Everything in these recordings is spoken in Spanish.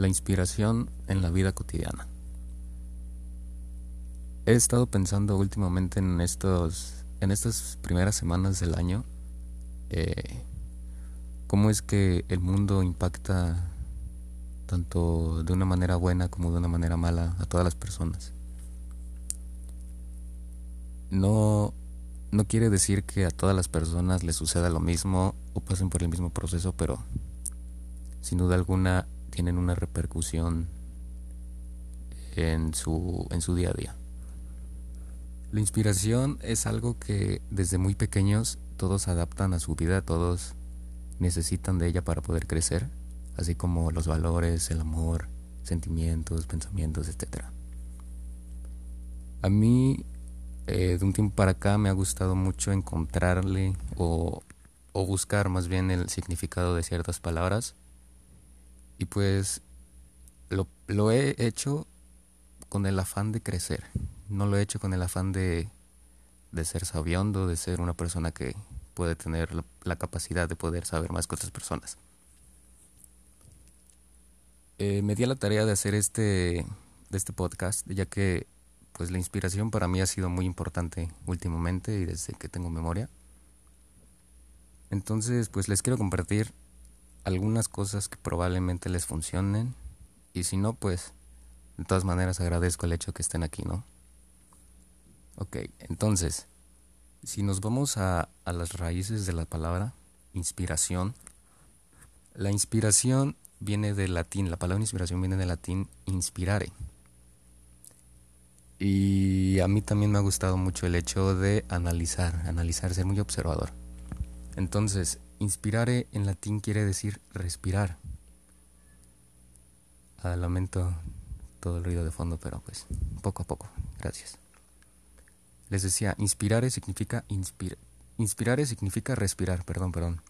La inspiración en la vida cotidiana. He estado pensando últimamente en estos, en estas primeras semanas del año, eh, cómo es que el mundo impacta tanto de una manera buena como de una manera mala a todas las personas. No, no quiere decir que a todas las personas les suceda lo mismo o pasen por el mismo proceso, pero sin duda alguna tienen una repercusión en su, en su día a día. La inspiración es algo que desde muy pequeños todos adaptan a su vida, todos necesitan de ella para poder crecer, así como los valores, el amor, sentimientos, pensamientos, etc. A mí, eh, de un tiempo para acá, me ha gustado mucho encontrarle o, o buscar más bien el significado de ciertas palabras y pues lo, lo he hecho con el afán de crecer. No lo he hecho con el afán de, de ser sabiondo, de ser una persona que puede tener la, capacidad de poder saber más que otras personas. Eh, me di a la tarea de hacer este, de este podcast, ya que pues la inspiración para mí ha sido muy importante últimamente y desde que tengo memoria. Entonces, pues les quiero compartir algunas cosas que probablemente les funcionen y si no, pues de todas maneras agradezco el hecho que estén aquí, ¿no? Ok, entonces, si nos vamos a, a las raíces de la palabra inspiración, la inspiración viene del latín, la palabra inspiración viene del latín inspirare. Y a mí también me ha gustado mucho el hecho de analizar, analizar, ser muy observador. Entonces, Inspirare en latín quiere decir respirar. Ah, lamento todo el ruido de fondo, pero pues poco a poco. Gracias. Les decía, inspirare significa inspira. Inspirare significa respirar, perdón, perdón.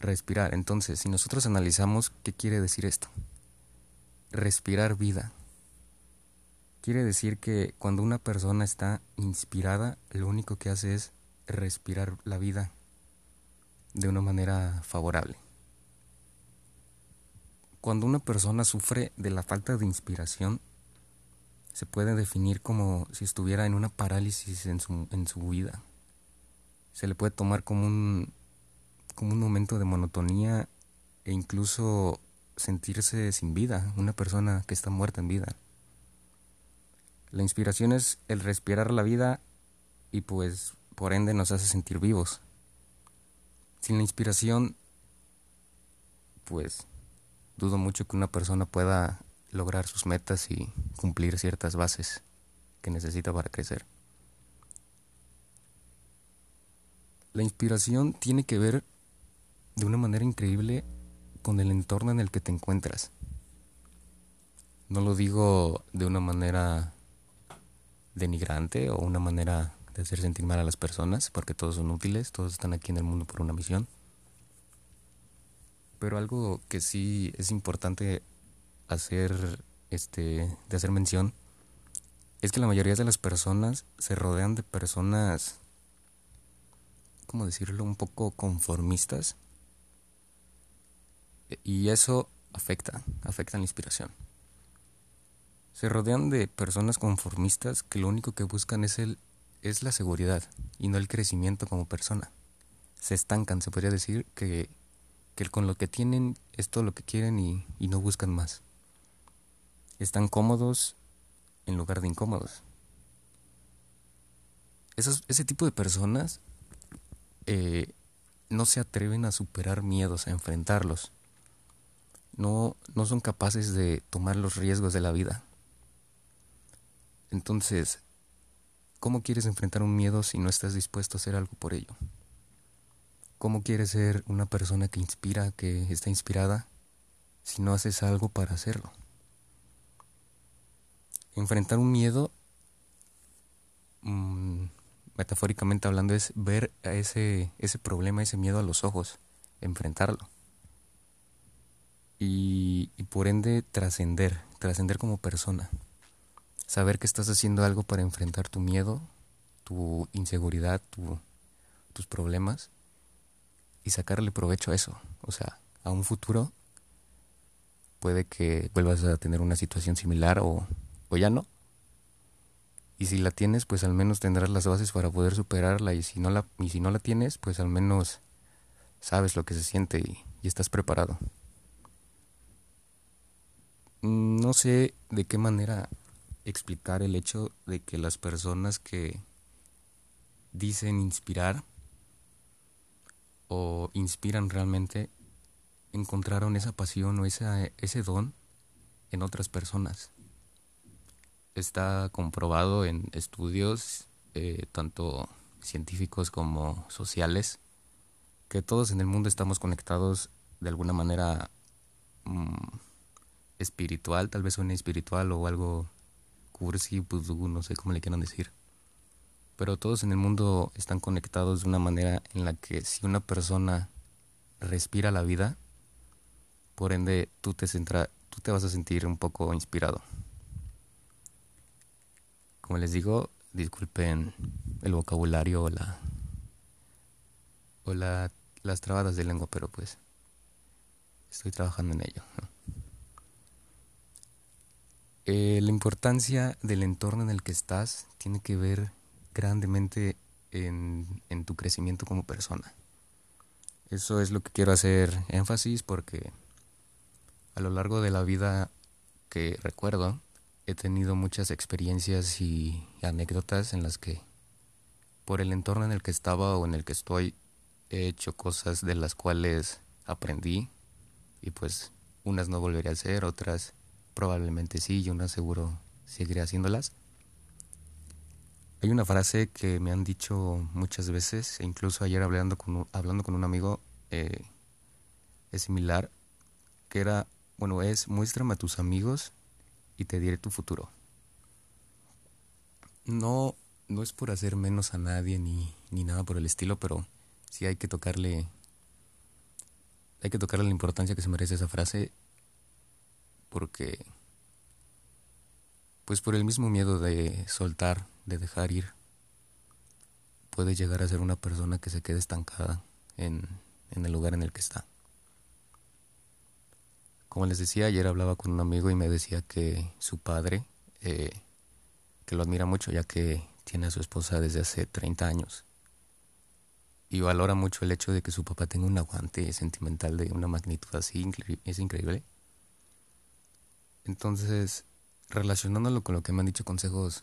Respirar. Entonces, si nosotros analizamos qué quiere decir esto. Respirar vida. Quiere decir que cuando una persona está inspirada, lo único que hace es respirar la vida de una manera favorable. Cuando una persona sufre de la falta de inspiración, se puede definir como si estuviera en una parálisis en su, en su vida. Se le puede tomar como un, como un momento de monotonía e incluso sentirse sin vida, una persona que está muerta en vida. La inspiración es el respirar la vida y pues por ende nos hace sentir vivos. Sin la inspiración, pues dudo mucho que una persona pueda lograr sus metas y cumplir ciertas bases que necesita para crecer. La inspiración tiene que ver de una manera increíble con el entorno en el que te encuentras. No lo digo de una manera denigrante o una manera de hacer sentir mal a las personas, porque todos son útiles, todos están aquí en el mundo por una misión. Pero algo que sí es importante hacer, este, de hacer mención, es que la mayoría de las personas se rodean de personas, ¿cómo decirlo?, un poco conformistas. Y eso afecta, afecta la inspiración. Se rodean de personas conformistas que lo único que buscan es el es la seguridad y no el crecimiento como persona. Se estancan, se podría decir que, que con lo que tienen es todo lo que quieren y, y no buscan más. Están cómodos en lugar de incómodos. Esos, ese tipo de personas eh, no se atreven a superar miedos, a enfrentarlos. No, no son capaces de tomar los riesgos de la vida. Entonces, ¿Cómo quieres enfrentar un miedo si no estás dispuesto a hacer algo por ello? ¿Cómo quieres ser una persona que inspira, que está inspirada, si no haces algo para hacerlo? Enfrentar un miedo, mmm, metafóricamente hablando, es ver a ese, ese problema, ese miedo a los ojos, enfrentarlo. Y, y por ende trascender, trascender como persona saber que estás haciendo algo para enfrentar tu miedo, tu inseguridad, tus problemas y sacarle provecho a eso, o sea, a un futuro puede que vuelvas a tener una situación similar o, o ya no. Y si la tienes, pues al menos tendrás las bases para poder superarla. Y si no la, y si no la tienes, pues al menos sabes lo que se siente y, y estás preparado. No sé de qué manera explicar el hecho de que las personas que dicen inspirar o inspiran realmente encontraron esa pasión o ese don en otras personas. Está comprobado en estudios eh, tanto científicos como sociales que todos en el mundo estamos conectados de alguna manera mm, espiritual, tal vez suene espiritual o algo cursi, pues no sé cómo le quieran decir. Pero todos en el mundo están conectados de una manera en la que si una persona respira la vida, por ende tú te, centra, tú te vas a sentir un poco inspirado. Como les digo, disculpen el vocabulario o la o la, las trabadas de lengua, pero pues estoy trabajando en ello. Eh, la importancia del entorno en el que estás tiene que ver grandemente en, en tu crecimiento como persona. Eso es lo que quiero hacer énfasis porque a lo largo de la vida que recuerdo he tenido muchas experiencias y anécdotas en las que por el entorno en el que estaba o en el que estoy he hecho cosas de las cuales aprendí y pues unas no volveré a hacer, otras probablemente sí y unas seguro seguiré haciéndolas. Hay una frase que me han dicho muchas veces, e incluso ayer hablando con un, hablando con un amigo, eh, es similar, que era, bueno, es muéstrame a tus amigos y te diré tu futuro. No, no es por hacer menos a nadie ni, ni nada por el estilo, pero sí hay que tocarle, hay que tocarle la importancia que se merece esa frase, porque, pues por el mismo miedo de soltar de dejar ir, puede llegar a ser una persona que se quede estancada en, en el lugar en el que está. Como les decía, ayer hablaba con un amigo y me decía que su padre, eh, que lo admira mucho ya que tiene a su esposa desde hace 30 años, y valora mucho el hecho de que su papá tenga un aguante sentimental de una magnitud así, es increíble. Entonces, relacionándolo con lo que me han dicho consejos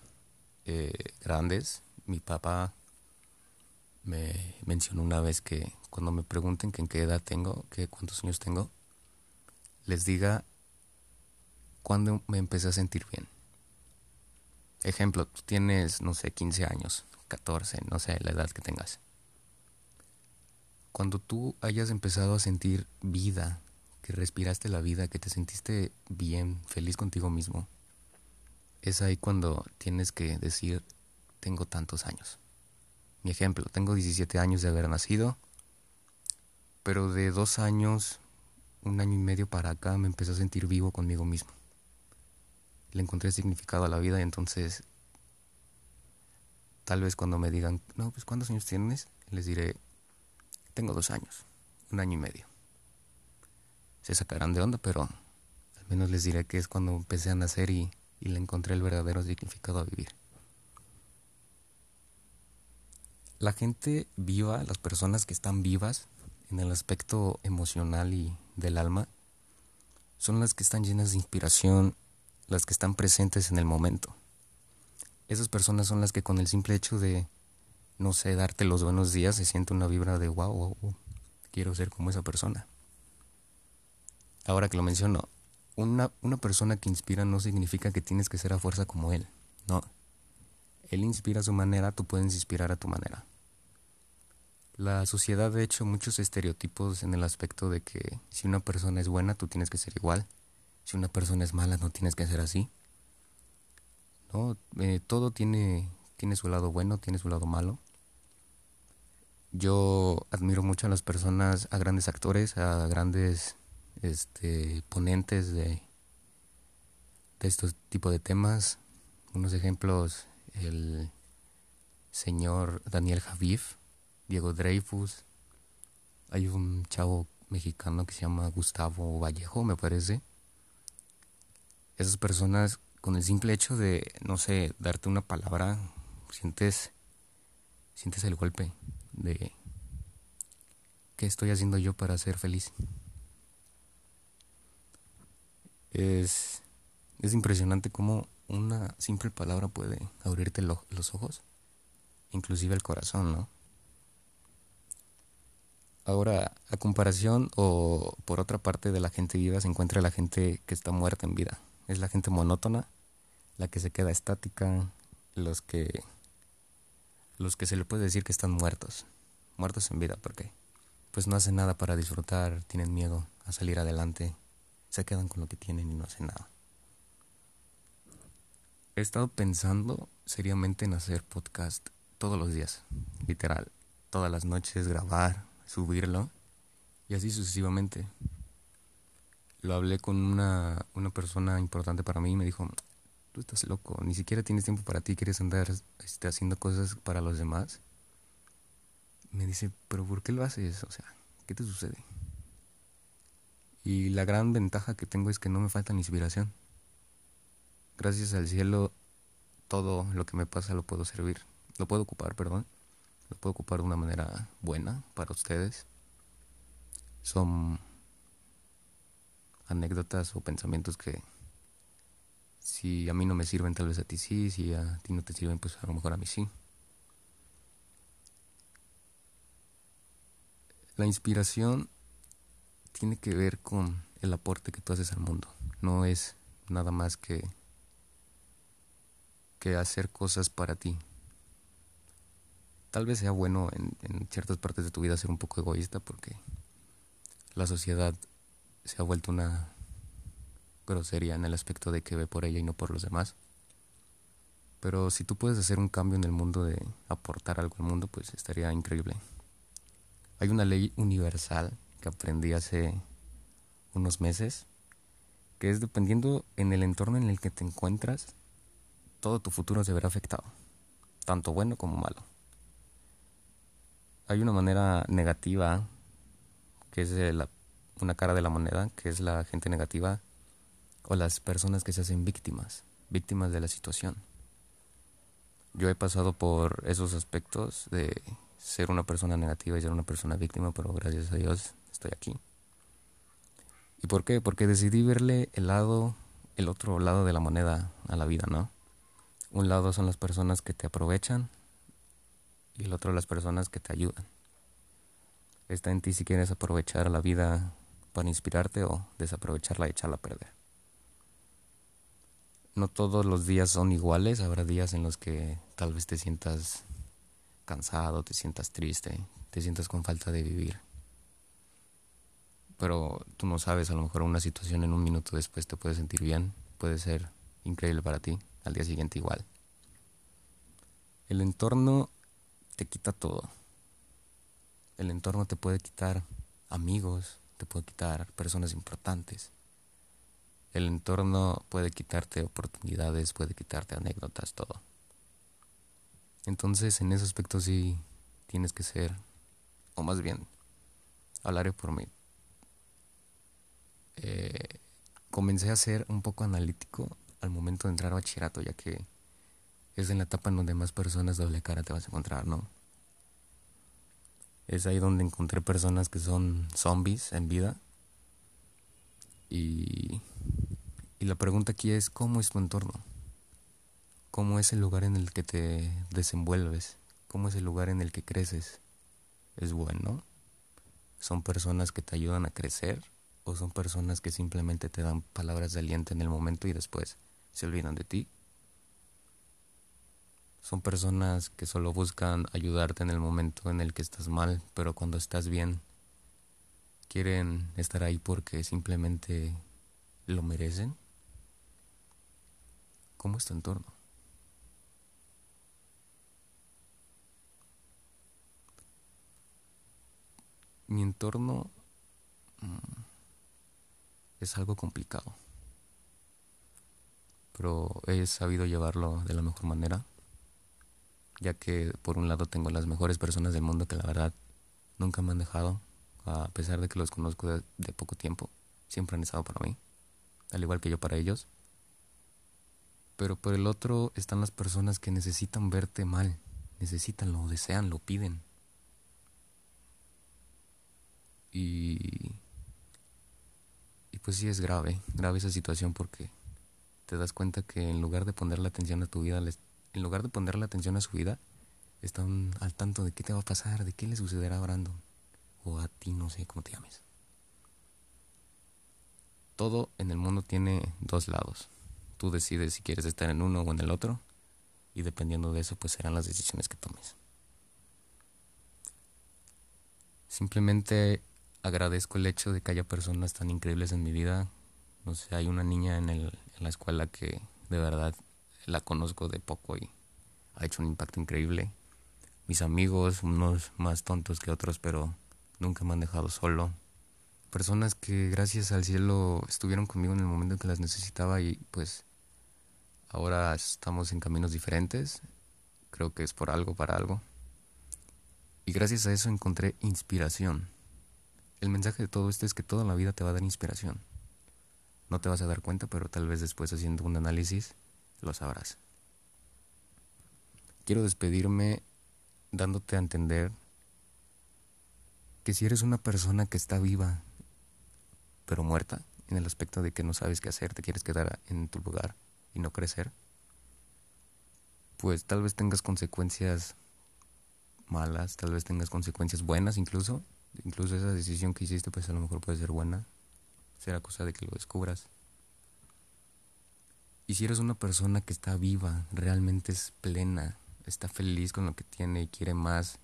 eh, grandes. Mi papá me mencionó una vez que cuando me pregunten en qué edad tengo, que cuántos años tengo, les diga cuándo me empecé a sentir bien. Ejemplo, tú tienes, no sé, 15 años, 14, no sé, la edad que tengas. Cuando tú hayas empezado a sentir vida, que respiraste la vida, que te sentiste bien, feliz contigo mismo, es ahí cuando tienes que decir, tengo tantos años. Mi ejemplo, tengo 17 años de haber nacido, pero de dos años, un año y medio para acá me empecé a sentir vivo conmigo mismo. Le encontré significado a la vida y entonces tal vez cuando me digan, no, pues ¿cuántos años tienes? Les diré, tengo dos años, un año y medio. Se sacarán de onda, pero al menos les diré que es cuando empecé a nacer y y le encontré el verdadero significado a vivir. La gente viva, las personas que están vivas en el aspecto emocional y del alma, son las que están llenas de inspiración, las que están presentes en el momento. Esas personas son las que con el simple hecho de, no sé, darte los buenos días, se siente una vibra de wow, wow, wow quiero ser como esa persona. Ahora que lo menciono, una, una persona que inspira no significa que tienes que ser a fuerza como él. No. Él inspira a su manera, tú puedes inspirar a tu manera. La sociedad ha hecho muchos estereotipos en el aspecto de que si una persona es buena, tú tienes que ser igual. Si una persona es mala, no tienes que ser así. No, eh, todo tiene, tiene su lado bueno, tiene su lado malo. Yo admiro mucho a las personas, a grandes actores, a grandes este, ponentes de, de estos tipos de temas. Unos ejemplos, el señor Daniel Javif, Diego Dreyfus, hay un chavo mexicano que se llama Gustavo Vallejo, me parece. esas personas con el simple hecho de, no sé, darte una palabra, sientes, sientes el golpe de qué estoy haciendo yo para ser feliz. Es, es impresionante cómo una simple palabra puede abrirte los ojos, inclusive el corazón, ¿no? Ahora, a comparación o por otra parte de la gente viva se encuentra la gente que está muerta en vida. Es la gente monótona, la que se queda estática, los que los que se le puede decir que están muertos, muertos en vida, porque pues no hacen nada para disfrutar, tienen miedo a salir adelante, se quedan con lo que tienen y no hacen nada. He estado pensando seriamente en hacer podcast todos los días, literal, todas las noches grabar, subirlo y así sucesivamente. Lo hablé con una, una persona importante para mí y me dijo, tú estás loco, ni siquiera tienes tiempo para ti, quieres andar este, haciendo cosas para los demás. Me dice, pero ¿por qué lo haces? O sea, ¿qué te sucede? Y la gran ventaja que tengo es que no me falta inspiración. Gracias al cielo, todo lo que me pasa lo puedo servir, lo puedo ocupar, perdón lo puedo ocupar de una manera buena para ustedes. Son anécdotas o pensamientos que si a mí no me sirven, tal vez a ti sí, si a ti no te sirven, pues a lo mejor a mí sí. La inspiración tiene que ver con el aporte que tú haces al mundo. No es nada más que que hacer cosas para ti, tal vez sea bueno en, ciertas partes de tu vida ser un poco egoísta porque la sociedad se ha vuelto una grosería en el aspecto de que ve por ella y no por los demás. Pero si tú puedes hacer un cambio en el mundo de aportar algo al mundo, pues estaría increíble. Hay una ley universal que aprendí hace unos meses, que es dependiendo en el entorno en el que te encuentras, todo tu futuro se verá afectado, tanto bueno como malo hay una manera negativa, que es una cara de la moneda, que es la gente negativa o las personas que se hacen víctimas, víctimas de la situación. Yo he pasado por esos aspectos de ser una persona negativa y ser una persona víctima, pero gracias a Dios estoy aquí. ¿Y por qué? Porque decidí verle el lado, el otro lado de la moneda a la vida, ¿no? Un lado son las personas que te aprovechan y el otro las personas que te ayudan. Está en ti si quieres aprovechar la vida para inspirarte o desaprovecharla y echarla a perder. No todos los días son iguales, habrá días en los que tal vez te sientas cansado, te sientas triste, te sientas con falta de vivir. Pero tú no sabes, a lo mejor una situación en un minuto después te puede sentir bien, puede ser increíble para ti, al día siguiente igual. El entorno te quita todo. El entorno te puede quitar amigos, te puede quitar personas importantes. El entorno puede quitarte oportunidades, puede quitarte anécdotas, todo. Entonces, en ese aspecto sí tienes que ser, o más bien, hablaré por mí. Eh, comencé a ser un poco analítico al momento de entrar a bachillerato, ya que es en la etapa en donde más personas doble cara te vas a encontrar, ¿no? Es ahí donde encontré personas que son zombies en vida. Y, y la pregunta aquí es, ¿cómo es tu entorno? ¿Cómo es el lugar en el que te desenvuelves? ¿Cómo es el lugar en el que creces? ¿Es bueno? ¿Son personas que te ayudan a crecer? ¿O son personas que simplemente te dan palabras de aliento en el momento y después se olvidan de ti? Son personas que solo buscan ayudarte en el momento en el que estás mal, pero cuando estás bien, quieren estar ahí porque simplemente lo merecen. ¿Cómo es tu entorno? Mi entorno mm, es algo complicado, pero he sabido llevarlo de la mejor manera ya que por un lado tengo las mejores personas del mundo que la verdad nunca me han dejado, a pesar de que los conozco de, poco tiempo, siempre han estado para mí, al igual que yo para ellos. Pero por el otro están las personas que necesitan verte mal, necesitan, lo desean, lo piden. Y, y pues sí es grave, grave esa situación porque te das cuenta que en lugar de ponerle atención a tu vida, en lugar de ponerle atención a su vida, están al tanto de qué te va a pasar, de qué le sucederá a Brandon, o a ti, no sé cómo te llames. Todo en el mundo tiene dos lados. Tú decides si quieres estar en uno o en el otro, y dependiendo de eso, pues serán las decisiones que tomes. Simplemente agradezco el hecho de que haya personas tan increíbles en mi vida. No sé, hay una niña en el, en la escuela que de verdad la conozco de poco y ha hecho un impacto increíble. Mis amigos, unos más tontos que otros, pero nunca me han dejado solo. Personas que gracias al cielo estuvieron conmigo en el momento en que las necesitaba y pues ahora estamos en caminos diferentes. Creo que es por algo, para algo. Y gracias a eso encontré inspiración. El mensaje de todo esto es que toda la vida te va a dar inspiración. No te vas a dar cuenta, pero tal vez después haciendo un análisis lo sabrás. Quiero despedirme dándote a entender que si eres una persona que está viva, pero muerta, en el aspecto de que no sabes qué hacer, te quieres quedar en tu lugar y no crecer, pues tal vez tengas consecuencias malas, tal vez tengas consecuencias buenas incluso, incluso esa decisión que hiciste pues a lo mejor puede ser buena, será cosa de que lo descubras. Y si eres una persona que está viva, realmente es plena, está feliz con lo que tiene y quiere más,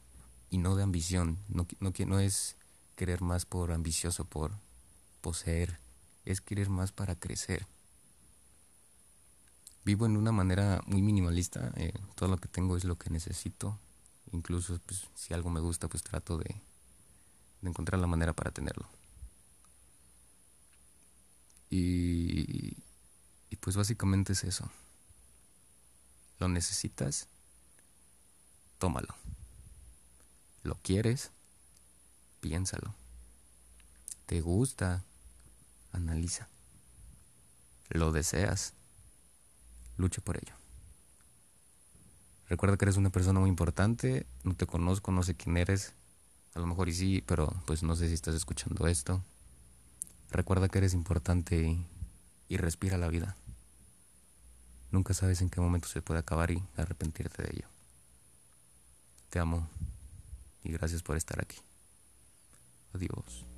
y no de ambición, no, no, no es querer más por ambicioso, por poseer, es querer más para crecer. Vivo en una manera muy minimalista, eh, todo lo que tengo es lo que necesito, incluso pues, si algo me gusta pues trato de, de encontrar la manera para tenerlo. Y, y pues básicamente es eso. Lo necesitas, tómalo. Lo quieres, piénsalo. Te gusta, analiza. Lo deseas, lucha por ello. Recuerda que eres una persona muy importante, no te conozco, no sé quién eres, a lo mejor y sí, pero pues no sé si estás escuchando esto. Recuerda que eres importante y, respira la vida. Nunca sabes en qué momento se puede acabar y arrepentirte de ello. Te amo y gracias por estar aquí. Adiós.